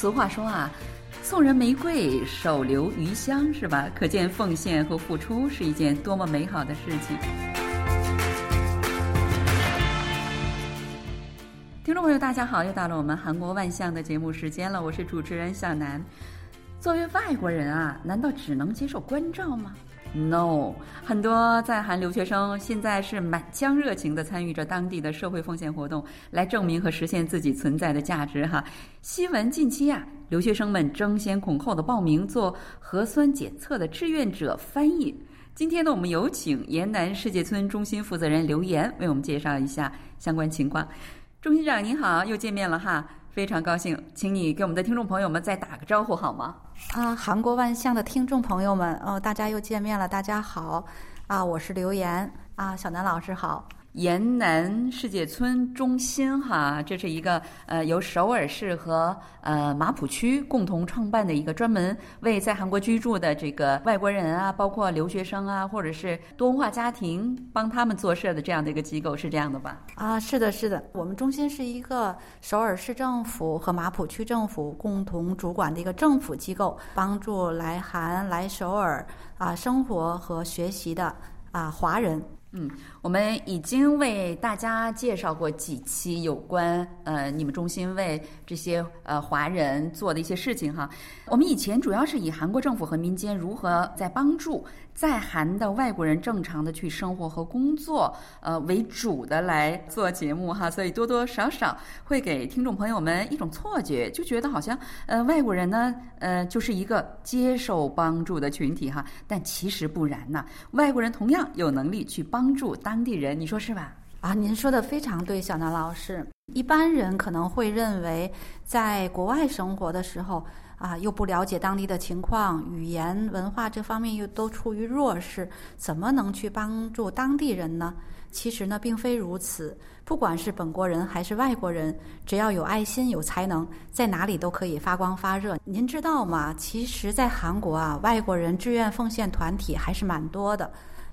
俗话说啊，送人玫瑰，手留余香，是吧？可见奉献和付出是一件多么美好的事情。听众朋友，大家好，又到了我们韩国万象的节目时间了，我是主持人小南。作为外国人啊，难道只能接受关照吗？No，很多在韩留学生现在是满腔热情地参与着当地的社会奉献活动，来证明和实现自己存在的价值。哈，新闻近期呀，留学生们争先恐后的报名做核酸检测的志愿者翻译。今天呢，我们有请延南世界村中心负责人刘岩为我们介绍一下相关情况。钟心长您好，又见面了哈。非常高兴，请你给我们的听众朋友们再打个招呼好吗？啊，韩国万象的听众朋友们，哦，大家又见面了，大家好，啊，我是刘岩，啊，小南老师好。延南世界村中心，哈，这是一个呃由首尔市和呃马浦区共同创办的一个专门为在韩国居住的这个外国人啊，包括留学生啊，或者是多文化家庭，帮他们做事的这样的一个机构，是这样的吧？啊，是的，是的，我们中心是一个首尔市政府和马浦区政府共同主管的一个政府机构，帮助来韩来首尔啊生活和学习的啊华人。嗯，我们已经为大家介绍过几期有关呃你们中心为这些呃华人做的一些事情哈。我们以前主要是以韩国政府和民间如何在帮助在韩的外国人正常的去生活和工作呃为主的来做节目哈，所以多多少少会给听众朋友们一种错觉，就觉得好像呃外国人呢呃就是一个接受帮助的群体哈，但其实不然呐，外国人同样有能力去帮。帮助当地人，你说是吧？啊，您说的非常对，小南老师。一般人可能会认为，在国外生活的时候啊，又不了解当地的情况，语言文化这方面又都处于弱势，怎么能去帮助当地人呢？其实呢，并非如此。不管是本国人还是外国人，只要有爱心、有才能，在哪里都可以发光发热。您知道吗？其实，在韩国啊，外国人志愿奉献团体还是蛮多的。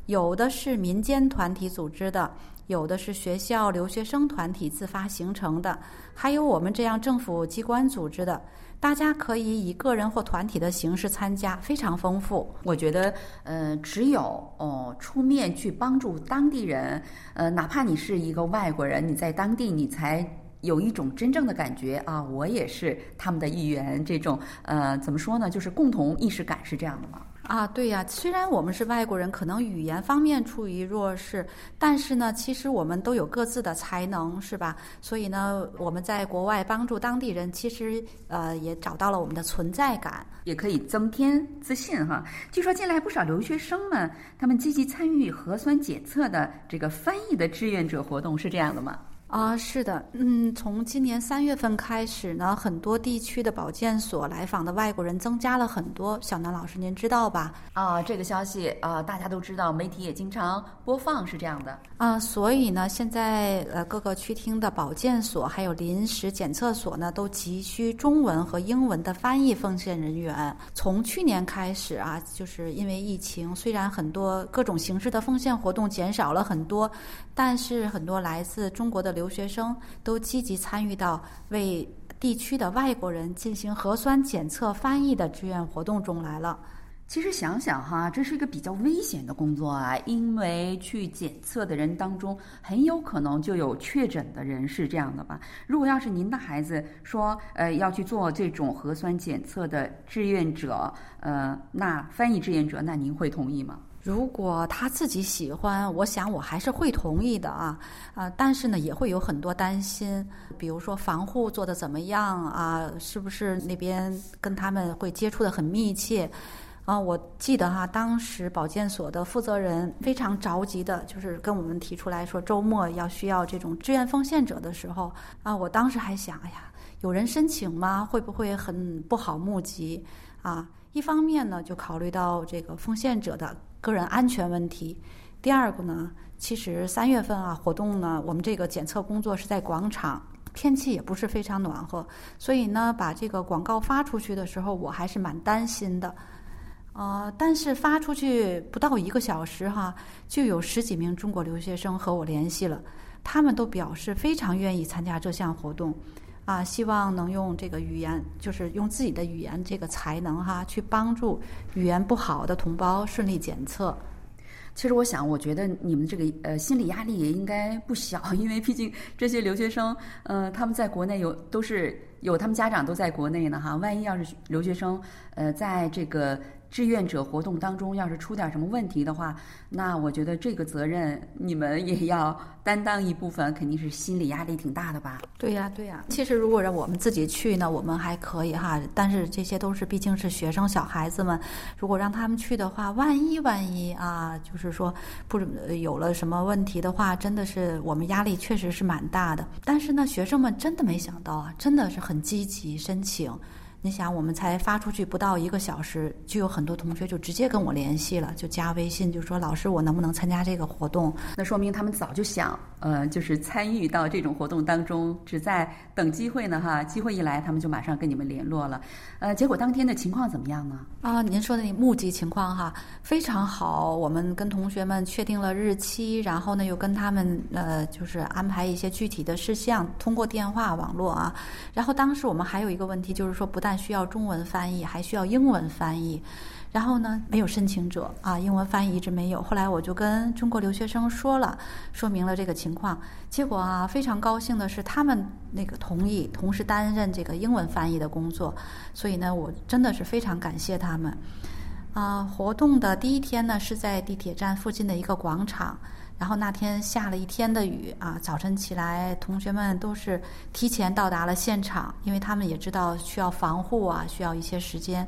有的是民间团体组织的，有的是学校留学生团体自发形成的，还有我们这样政府机关组织的。大家可以以个人或团体的形式参加，非常丰富。我觉得，呃，只有哦出面去帮助当地人，呃，哪怕你是一个外国人，你在当地你才有一种真正的感觉啊，我也是他们的一员。这种呃，怎么说呢？就是共同意识感是这样的吗？啊，对呀，虽然我们是外国人，可能语言方面处于弱势，但是呢，其实我们都有各自的才能，是吧？所以呢，我们在国外帮助当地人，其实呃也找到了我们的存在感，也可以增添自信哈。据说近来不少留学生们，他们积极参与核酸检测的这个翻译的志愿者活动，是这样的吗？啊，是的，嗯，从今年三月份开始呢，很多地区的保健所来访的外国人增加了很多。小南老师，您知道吧？啊，这个消息啊，大家都知道，媒体也经常播放，是这样的。啊，所以呢，现在呃，各个区厅的保健所还有临时检测所呢，都急需中文和英文的翻译奉献人员。从去年开始啊，就是因为疫情，虽然很多各种形式的奉献活动减少了很多，但是很多来自中国的。留学生都积极参与到为地区的外国人进行核酸检测翻译的志愿活动中来了。其实想想哈，这是一个比较危险的工作啊，因为去检测的人当中很有可能就有确诊的人，是这样的吧？如果要是您的孩子说呃要去做这种核酸检测的志愿者，呃，那翻译志愿者，那您会同意吗？如果他自己喜欢，我想我还是会同意的啊啊！但是呢，也会有很多担心，比如说防护做的怎么样啊？是不是那边跟他们会接触的很密切啊？我记得哈，当时保健所的负责人非常着急的，就是跟我们提出来说，周末要需要这种志愿奉献者的时候啊，我当时还想，哎呀，有人申请吗？会不会很不好募集啊？一方面呢，就考虑到这个奉献者的。个人安全问题。第二个呢，其实三月份啊，活动呢，我们这个检测工作是在广场，天气也不是非常暖和，所以呢，把这个广告发出去的时候，我还是蛮担心的。呃，但是发出去不到一个小时哈，就有十几名中国留学生和我联系了，他们都表示非常愿意参加这项活动。啊，希望能用这个语言，就是用自己的语言这个才能哈，去帮助语言不好的同胞顺利检测。其实我想，我觉得你们这个呃心理压力也应该不小，因为毕竟这些留学生，呃，他们在国内有都是有他们家长都在国内呢哈，万一要是留学生呃在这个。志愿者活动当中，要是出点什么问题的话，那我觉得这个责任你们也要担当一部分，肯定是心理压力挺大的吧？对呀，对呀。其实如果让我们自己去呢，我们还可以哈，但是这些都是毕竟是学生小孩子们，如果让他们去的话，万一万一啊，就是说不有了什么问题的话，真的是我们压力确实是蛮大的。但是呢，学生们真的没想到啊，真的是很积极申请。你想，我们才发出去不到一个小时，就有很多同学就直接跟我联系了，就加微信，就说老师，我能不能参加这个活动？那说明他们早就想，呃，就是参与到这种活动当中，只在等机会呢，哈，机会一来，他们就马上跟你们联络了。呃，结果当天的情况怎么样呢？啊，您说的那募集情况哈，非常好。我们跟同学们确定了日期，然后呢，又跟他们呃，就是安排一些具体的事项，通过电话网络啊。然后当时我们还有一个问题，就是说不但需要中文翻译，还需要英文翻译。然后呢，没有申请者啊，英文翻译一直没有。后来我就跟中国留学生说了，说明了这个情况。结果啊，非常高兴的是，他们那个同意同时担任这个英文翻译的工作。所以呢，我真的是非常感谢他们。啊，活动的第一天呢，是在地铁站附近的一个广场。然后那天下了一天的雨啊，早晨起来，同学们都是提前到达了现场，因为他们也知道需要防护啊，需要一些时间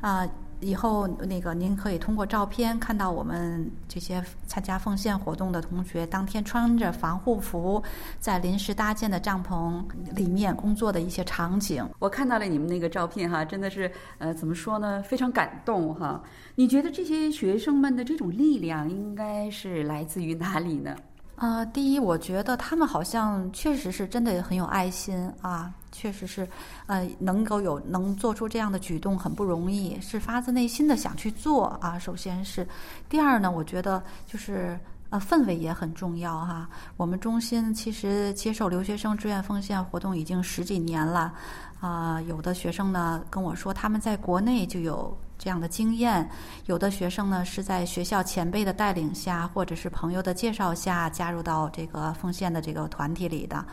啊。以后那个您可以通过照片看到我们这些参加奉献活动的同学当天穿着防护服，在临时搭建的帐篷里面工作的一些场景。我看到了你们那个照片哈，真的是呃怎么说呢，非常感动哈。你觉得这些学生们的这种力量应该是来自于哪里呢？呃，第一，我觉得他们好像确实是真的很有爱心啊，确实是，呃，能够有能做出这样的举动很不容易，是发自内心的想去做啊。首先是，第二呢，我觉得就是呃氛围也很重要哈。我们中心其实接受留学生志愿奉献活动已经十几年了，啊，有的学生呢跟我说他们在国内就有。这样的经验，有的学生呢是在学校前辈的带领下，或者是朋友的介绍下加入到这个奉献的这个团体里的。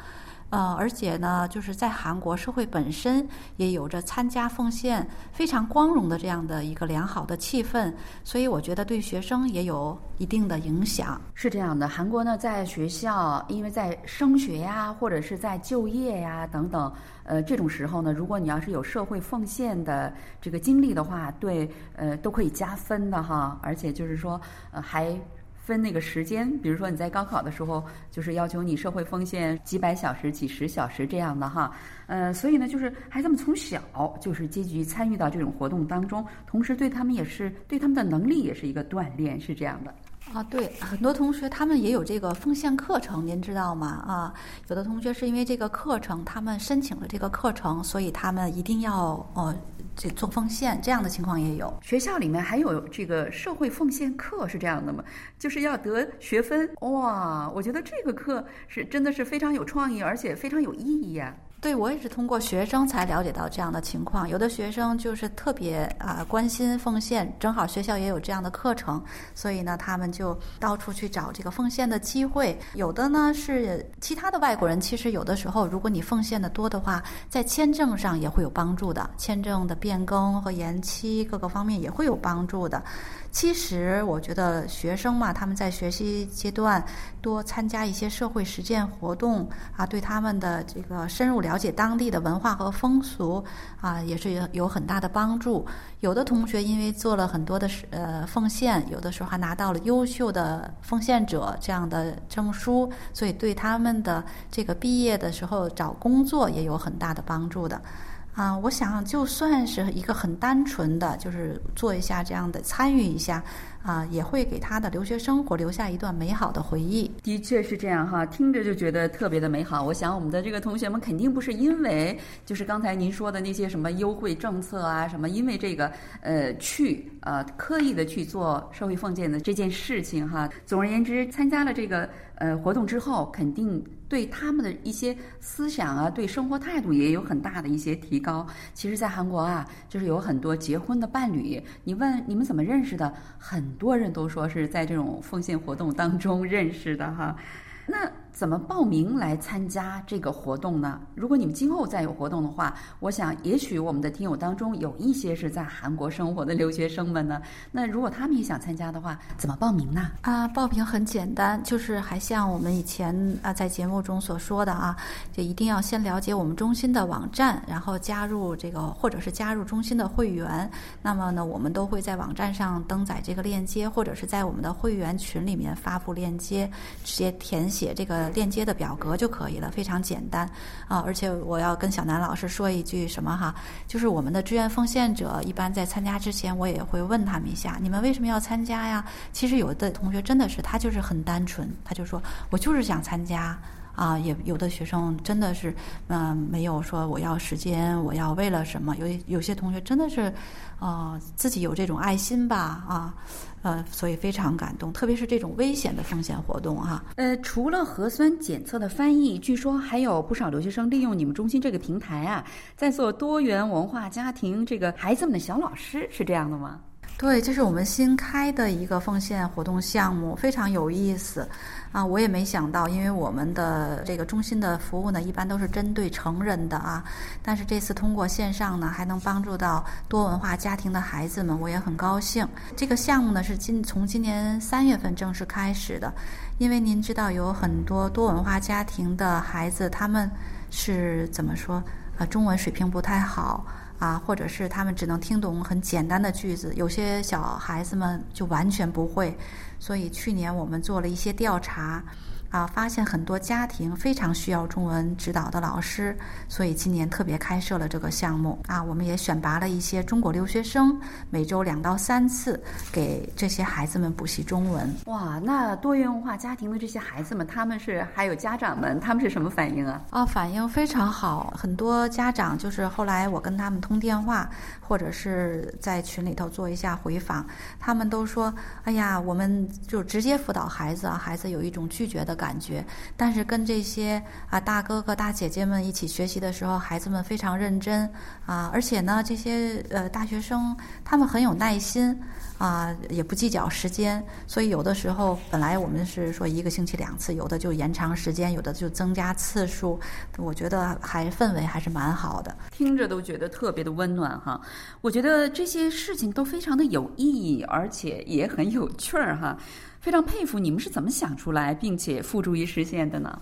呃，而且呢，就是在韩国社会本身也有着参加奉献非常光荣的这样的一个良好的气氛，所以我觉得对学生也有一定的影响。是这样的，韩国呢，在学校，因为在升学呀，或者是在就业呀等等，呃，这种时候呢，如果你要是有社会奉献的这个经历的话，对，呃，都可以加分的哈，而且就是说，呃，还。分那个时间，比如说你在高考的时候，就是要求你社会奉献几百小时、几十小时这样的哈，呃，所以呢，就是孩子们从小就是积极参与到这种活动当中，同时对他们也是对他们的能力也是一个锻炼，是这样的。啊，对，很多同学他们也有这个奉献课程，您知道吗？啊，有的同学是因为这个课程，他们申请了这个课程，所以他们一定要呃。这做奉献这样的情况也有，学校里面还有这个社会奉献课是这样的吗？就是要得学分哇！我觉得这个课是真的是非常有创意，而且非常有意义呀。对，我也是通过学生才了解到这样的情况。有的学生就是特别啊关心奉献，正好学校也有这样的课程，所以呢，他们就到处去找这个奉献的机会。有的呢是其他的外国人，其实有的时候，如果你奉献的多的话，在签证上也会有帮助的，签证的变更和延期各个方面也会有帮助的。其实我觉得学生嘛，他们在学习阶段多参加一些社会实践活动啊，对他们的这个深入了解当地的文化和风俗啊，也是有有很大的帮助。有的同学因为做了很多的呃奉献，有的时候还拿到了优秀的奉献者这样的证书，所以对他们的这个毕业的时候找工作也有很大的帮助的。啊，我想就算是一个很单纯的，就是做一下这样的参与一下。啊，也会给他的留学生活留下一段美好的回忆。的确是这样哈，听着就觉得特别的美好。我想我们的这个同学们肯定不是因为就是刚才您说的那些什么优惠政策啊什么，因为这个呃去呃刻意的去做社会奉献的这件事情哈。总而言之，参加了这个呃活动之后，肯定对他们的一些思想啊，对生活态度也有很大的一些提高。其实，在韩国啊，就是有很多结婚的伴侣，你问你们怎么认识的，很多人都说是在这种奉献活动当中认识的哈。那怎么报名来参加这个活动呢？如果你们今后再有活动的话，我想也许我们的听友当中有一些是在韩国生活的留学生们呢。那如果他们也想参加的话，怎么报名呢？啊，报名很简单，就是还像我们以前啊在节目中所说的啊，就一定要先了解我们中心的网站，然后加入这个或者是加入中心的会员。那么呢，我们都会在网站上登载这个链接，或者是在我们的会员群里面发布链接，直接填写这个。链接的表格就可以了，非常简单啊！而且我要跟小南老师说一句什么哈，就是我们的志愿奉献者一般在参加之前，我也会问他们一下，你们为什么要参加呀？其实有的同学真的是他就是很单纯，他就说我就是想参加啊。也有的学生真的是嗯没有说我要时间，我要为了什么？有有些同学真的是啊自己有这种爱心吧啊。呃，所以非常感动，特别是这种危险的风险活动哈。呃，除了核酸检测的翻译，据说还有不少留学生利用你们中心这个平台啊，在做多元文化家庭这个孩子们的小老师，是这样的吗？对，这是我们新开的一个奉献活动项目，非常有意思。啊，我也没想到，因为我们的这个中心的服务呢，一般都是针对成人的啊。但是这次通过线上呢，还能帮助到多文化家庭的孩子们，我也很高兴。这个项目呢是今从今年三月份正式开始的，因为您知道有很多多文化家庭的孩子，他们是怎么说啊？中文水平不太好啊，或者是他们只能听懂很简单的句子，有些小孩子们就完全不会。所以去年我们做了一些调查。啊，发现很多家庭非常需要中文指导的老师，所以今年特别开设了这个项目。啊，我们也选拔了一些中国留学生，每周两到三次给这些孩子们补习中文。哇，那多元文化家庭的这些孩子们，他们是还有家长们，他们是什么反应啊？啊，反应非常好，很多家长就是后来我跟他们通电话，或者是在群里头做一下回访，他们都说：“哎呀，我们就直接辅导孩子啊，孩子有一种拒绝的。”感觉，但是跟这些啊大哥哥大姐姐们一起学习的时候，孩子们非常认真啊，而且呢，这些呃大学生他们很有耐心啊，也不计较时间，所以有的时候本来我们是说一个星期两次，有的就延长时间，有的就增加次数，我觉得还氛围还是蛮好的，听着都觉得特别的温暖哈。我觉得这些事情都非常的有意义，而且也很有趣儿哈。非常佩服你们是怎么想出来并且付诸于实现的呢？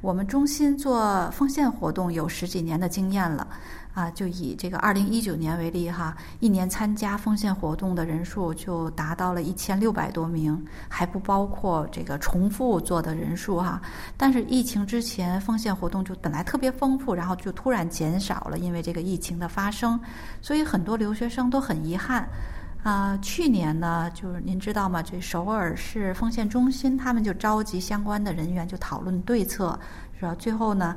我们中心做奉献活动有十几年的经验了，啊，就以这个二零一九年为例哈，一年参加奉献活动的人数就达到了一千六百多名，还不包括这个重复做的人数哈。但是疫情之前奉献活动就本来特别丰富，然后就突然减少了，因为这个疫情的发生，所以很多留学生都很遗憾。啊，去年呢，就是您知道吗？这首尔市奉献中心，他们就召集相关的人员，就讨论对策，是吧？最后呢，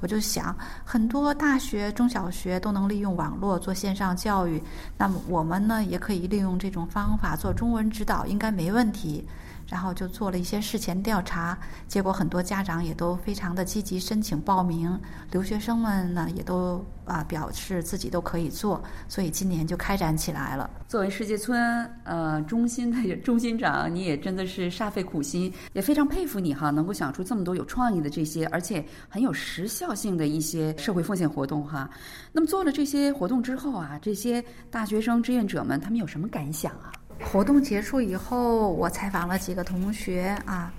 我就想，很多大学、中小学都能利用网络做线上教育，那么我们呢，也可以利用这种方法做中文指导，应该没问题。然后就做了一些事前调查，结果很多家长也都非常的积极申请报名，留学生们呢也都啊表示自己都可以做，所以今年就开展起来了。作为世界村呃中心的中心长，你也真的是煞费苦心，也非常佩服你哈，能够想出这么多有创意的这些，而且很有时效性的一些社会奉献活动哈。那么做了这些活动之后啊，这些大学生志愿者们他们有什么感想啊？活动结束以后，我采访了几个同学啊，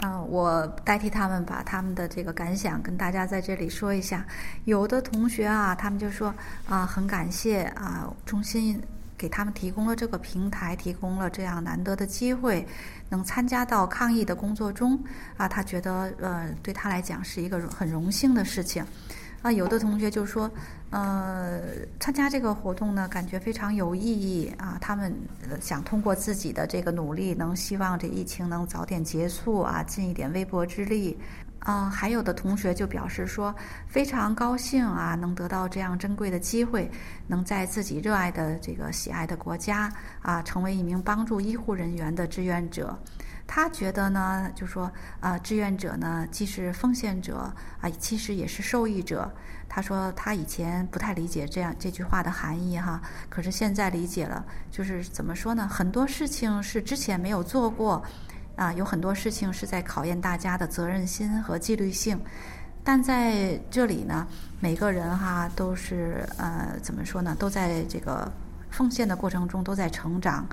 啊，我代替他们把他们的这个感想跟大家在这里说一下。有的同学啊，他们就说啊，很感谢啊，中心给他们提供了这个平台，提供了这样难得的机会，能参加到抗疫的工作中啊，他觉得呃，对他来讲是一个很荣幸的事情。啊，有的同学就说。呃，参加这个活动呢，感觉非常有意义啊！他们想通过自己的这个努力，能希望这疫情能早点结束啊，尽一点微薄之力。嗯，还有的同学就表示说，非常高兴啊，能得到这样珍贵的机会，能在自己热爱的这个喜爱的国家啊，成为一名帮助医护人员的志愿者。他觉得呢，就说啊，志愿者呢，既是奉献者啊，其实也是受益者。他说他以前不太理解这样这句话的含义哈，可是现在理解了，就是怎么说呢？很多事情是之前没有做过。啊，有很多事情是在考验大家的责任心和纪律性，但在这里呢，每个人哈都是呃，怎么说呢？都在这个奉献的过程中都在成长。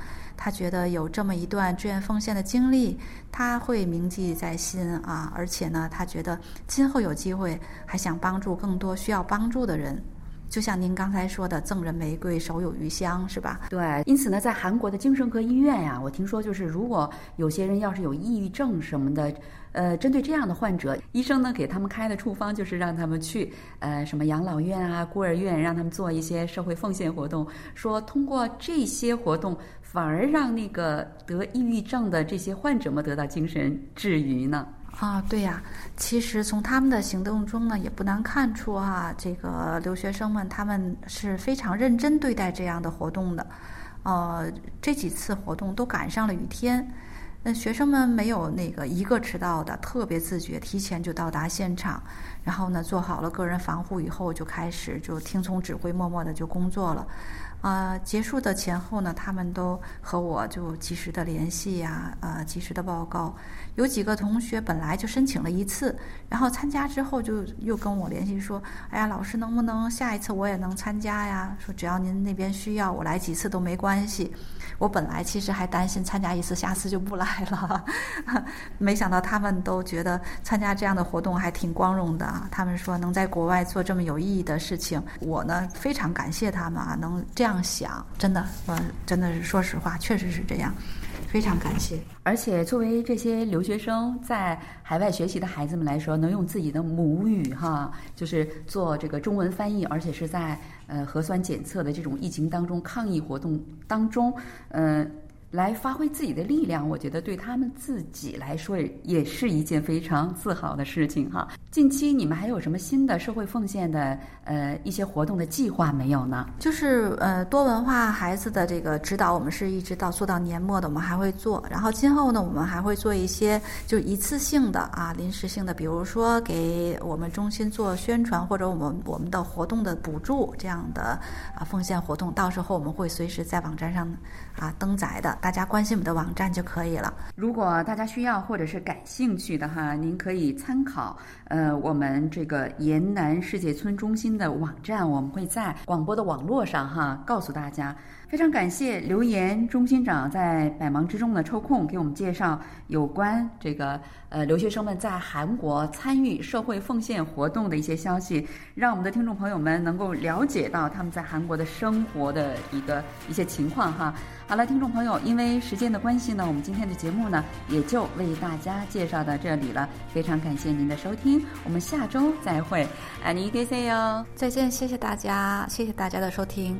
他觉得有这么一段志愿奉献的经历，他会铭记在心啊。而且呢，他觉得今后有机会还想帮助更多需要帮助的人。就像您刚才说的，赠人玫瑰，手有余香，是吧？对，因此呢，在韩国的精神科医院呀，我听说就是如果有些人要是有抑郁症什么的，呃，针对这样的患者，医生呢给他们开的处方就是让他们去呃什么养老院啊、孤儿院，让他们做一些社会奉献活动，说通过这些活动，反而让那个得抑郁症的这些患者们得到精神治愈呢。啊，对呀，其实从他们的行动中呢，也不难看出哈，这个留学生们他们是非常认真对待这样的活动的。呃，这几次活动都赶上了雨天，那学生们没有那个一个迟到的，特别自觉，提前就到达现场，然后呢做好了个人防护以后，就开始就听从指挥，默默的就工作了。啊，结束的前后呢，他们都和我就及时的联系呀，呃，及时的报告。有几个同学本来就申请了一次，然后参加之后就又跟我联系说：“哎呀，老师能不能下一次我也能参加呀？说只要您那边需要，我来几次都没关系。”我本来其实还担心参加一次，下次就不来了，没想到他们都觉得参加这样的活动还挺光荣的。啊他们说能在国外做这么有意义的事情，我呢非常感谢他们啊，能这样想，真的，我真的是说实话，确实是这样。非常感谢，而且作为这些留学生在海外学习的孩子们来说，能用自己的母语哈，就是做这个中文翻译，而且是在呃核酸检测的这种疫情当中抗疫活动当中，嗯。来发挥自己的力量，我觉得对他们自己来说也是一件非常自豪的事情哈。近期你们还有什么新的社会奉献的呃一些活动的计划没有呢？就是呃多文化孩子的这个指导，我们是一直到做到年末的，我们还会做。然后今后呢，我们还会做一些就一次性的啊临时性的，比如说给我们中心做宣传或者我们我们的活动的补助这样的啊奉献活动，到时候我们会随时在网站上啊登载的。大家关心我们的网站就可以了。如果大家需要或者是感兴趣的哈，您可以参考呃我们这个延南世界村中心的网站，我们会在广播的网络上哈告诉大家。非常感谢刘岩中心长在百忙之中呢抽空给我们介绍有关这个呃留学生们在韩国参与社会奉献活动的一些消息，让我们的听众朋友们能够了解到他们在韩国的生活的一个一些情况哈。好了，听众朋友，因为时间的关系呢，我们今天的节目呢也就为大家介绍到这里了。非常感谢您的收听，我们下周再会，爱你 K C 哟，再见，谢谢大家，谢谢大家的收听。